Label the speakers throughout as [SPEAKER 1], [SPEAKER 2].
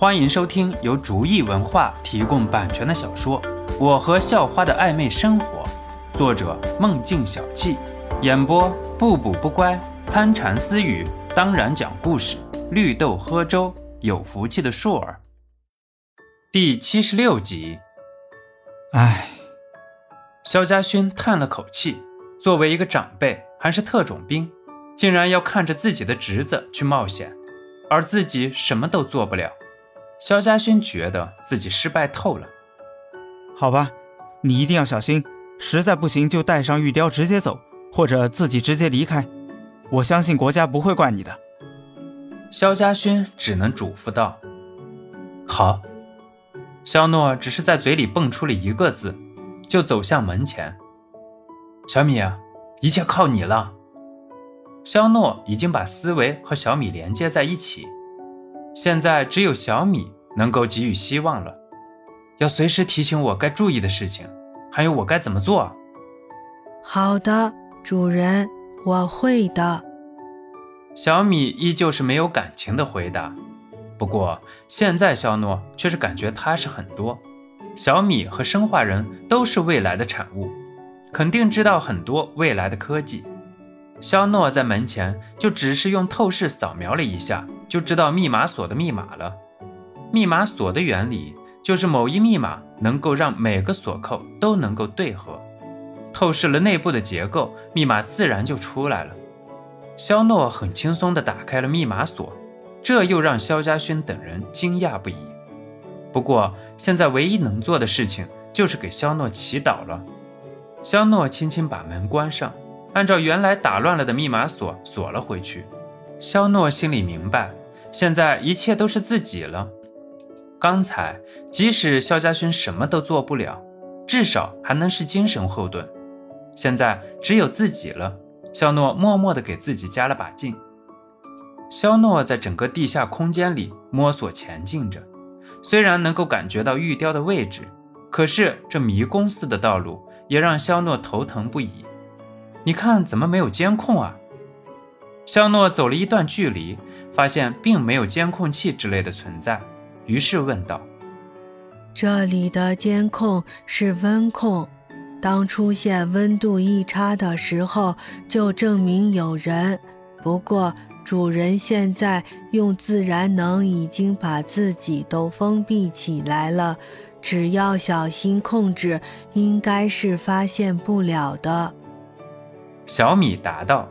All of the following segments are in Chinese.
[SPEAKER 1] 欢迎收听由竹意文化提供版权的小说《我和校花的暧昧生活》，作者梦境小憩，演播不补不乖、参禅私语，当然讲故事，绿豆喝粥，有福气的硕儿。第七十六集。
[SPEAKER 2] 唉，
[SPEAKER 1] 肖家勋叹了口气，作为一个长辈，还是特种兵，竟然要看着自己的侄子去冒险，而自己什么都做不了。肖家勋觉得自己失败透了。
[SPEAKER 2] 好吧，你一定要小心，实在不行就带上玉雕直接走，或者自己直接离开。我相信国家不会怪你的。
[SPEAKER 1] 肖家勋只能嘱咐道：“好。”肖诺只是在嘴里蹦出了一个字，就走向门前。小米，一切靠你了。肖诺已经把思维和小米连接在一起。现在只有小米能够给予希望了，要随时提醒我该注意的事情，还有我该怎么做。
[SPEAKER 3] 好的，主人，我会的。
[SPEAKER 1] 小米依旧是没有感情的回答，不过现在肖诺却是感觉踏实很多。小米和生化人都是未来的产物，肯定知道很多未来的科技。肖诺在门前就只是用透视扫描了一下。就知道密码锁的密码了。密码锁的原理就是某一密码能够让每个锁扣都能够对合。透视了内部的结构，密码自然就出来了。肖诺很轻松地打开了密码锁，这又让肖家勋等人惊讶不已。不过现在唯一能做的事情就是给肖诺祈祷了。肖诺轻轻把门关上，按照原来打乱了的密码锁锁了回去。肖诺心里明白。现在一切都是自己了。刚才即使肖家勋什么都做不了，至少还能是精神后盾。现在只有自己了。肖诺默默地给自己加了把劲。肖诺在整个地下空间里摸索前进着，虽然能够感觉到玉雕的位置，可是这迷宫似的道路也让肖诺头疼不已。你看，怎么没有监控啊？肖诺走了一段距离。发现并没有监控器之类的存在，于是问道：“
[SPEAKER 3] 这里的监控是温控，当出现温度异差的时候，就证明有人。不过主人现在用自然能已经把自己都封闭起来了，只要小心控制，应该是发现不了的。”
[SPEAKER 1] 小米答道。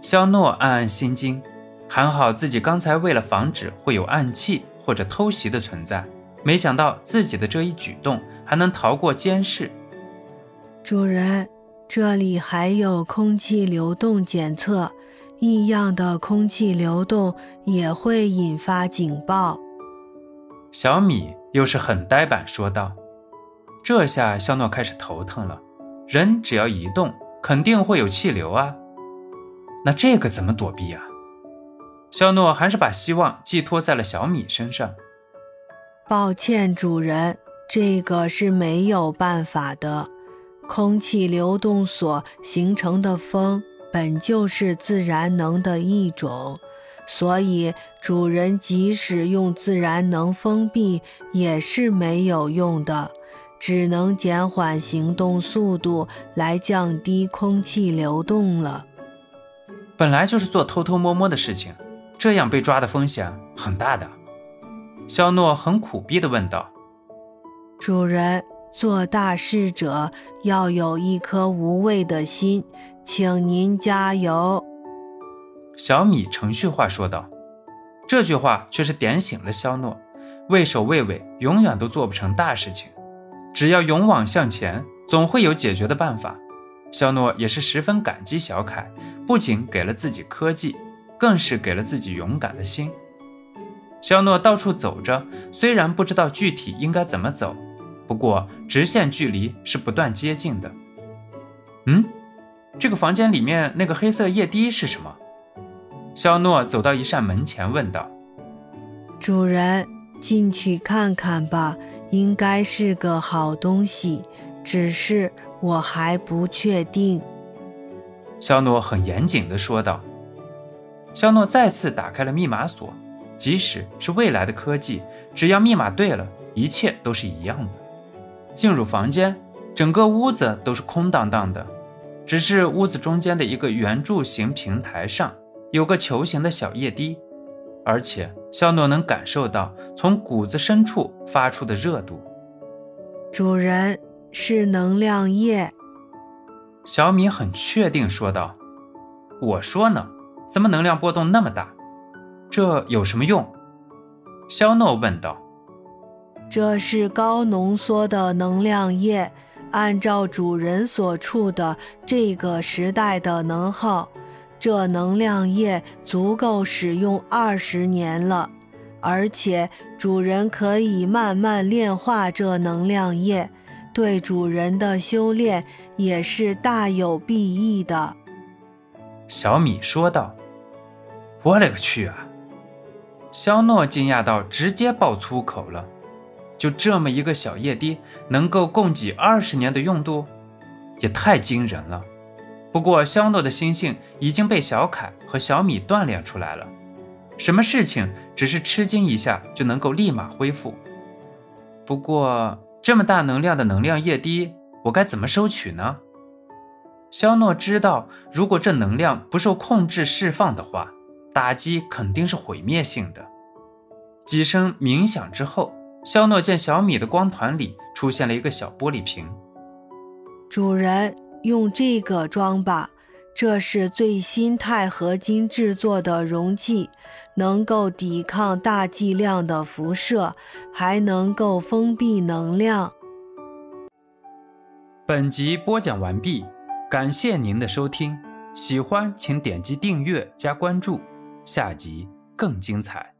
[SPEAKER 1] 肖诺暗暗心惊。还好自己刚才为了防止会有暗器或者偷袭的存在，没想到自己的这一举动还能逃过监视。
[SPEAKER 3] 主人，这里还有空气流动检测，异样的空气流动也会引发警报。
[SPEAKER 1] 小米又是很呆板说道。这下肖诺开始头疼了，人只要一动，肯定会有气流啊。那这个怎么躲避啊？肖诺还是把希望寄托在了小米身上。
[SPEAKER 3] 抱歉，主人，这个是没有办法的。空气流动所形成的风本就是自然能的一种，所以主人即使用自然能封闭也是没有用的，只能减缓行动速度来降低空气流动了。
[SPEAKER 1] 本来就是做偷偷摸摸的事情。这样被抓的风险很大的，肖诺很苦逼地问道：“
[SPEAKER 3] 主人，做大事者要有一颗无畏的心，请您加油。”
[SPEAKER 1] 小米程序化说道。这句话却是点醒了肖诺：畏首畏尾永远都做不成大事情，只要勇往向前，总会有解决的办法。肖诺也是十分感激小凯，不仅给了自己科技。更是给了自己勇敢的心。肖诺到处走着，虽然不知道具体应该怎么走，不过直线距离是不断接近的。嗯，这个房间里面那个黑色液滴是什么？肖诺走到一扇门前问道：“
[SPEAKER 3] 主人，进去看看吧，应该是个好东西，只是我还不确定。”
[SPEAKER 1] 肖诺很严谨地说道。肖诺再次打开了密码锁，即使是未来的科技，只要密码对了，一切都是一样的。进入房间，整个屋子都是空荡荡的，只是屋子中间的一个圆柱形平台上有个球形的小液滴，而且肖诺能感受到从骨子深处发出的热度。
[SPEAKER 3] 主人是能量液，
[SPEAKER 1] 小米很确定说道：“我说呢，怎么能量波动那么大？这有什么用？”肖诺问道。
[SPEAKER 3] 这是高浓缩的能量液，按照主人所处的这个时代的能耗，这能量液足够使用二十年了。而且主人可以慢慢炼化这能量液，对主人的修炼也是大有裨益的。”
[SPEAKER 1] 小米说道。“我勒个去啊！”肖诺惊讶到直接爆粗口了。就这么一个小液滴，能够供给二十年的用度，也太惊人了。不过肖诺的心性已经被小凯和小米锻炼出来了，什么事情只是吃惊一下就能够立马恢复。不过这么大能量的能量液滴，我该怎么收取呢？肖诺知道，如果这能量不受控制释放的话，打击肯定是毁灭性的。几声鸣响之后。肖诺见小米的光团里出现了一个小玻璃瓶，
[SPEAKER 3] 主人用这个装吧，这是最新钛合金制作的容器，能够抵抗大剂量的辐射，还能够封闭能量。
[SPEAKER 1] 本集播讲完毕，感谢您的收听，喜欢请点击订阅加关注，下集更精彩。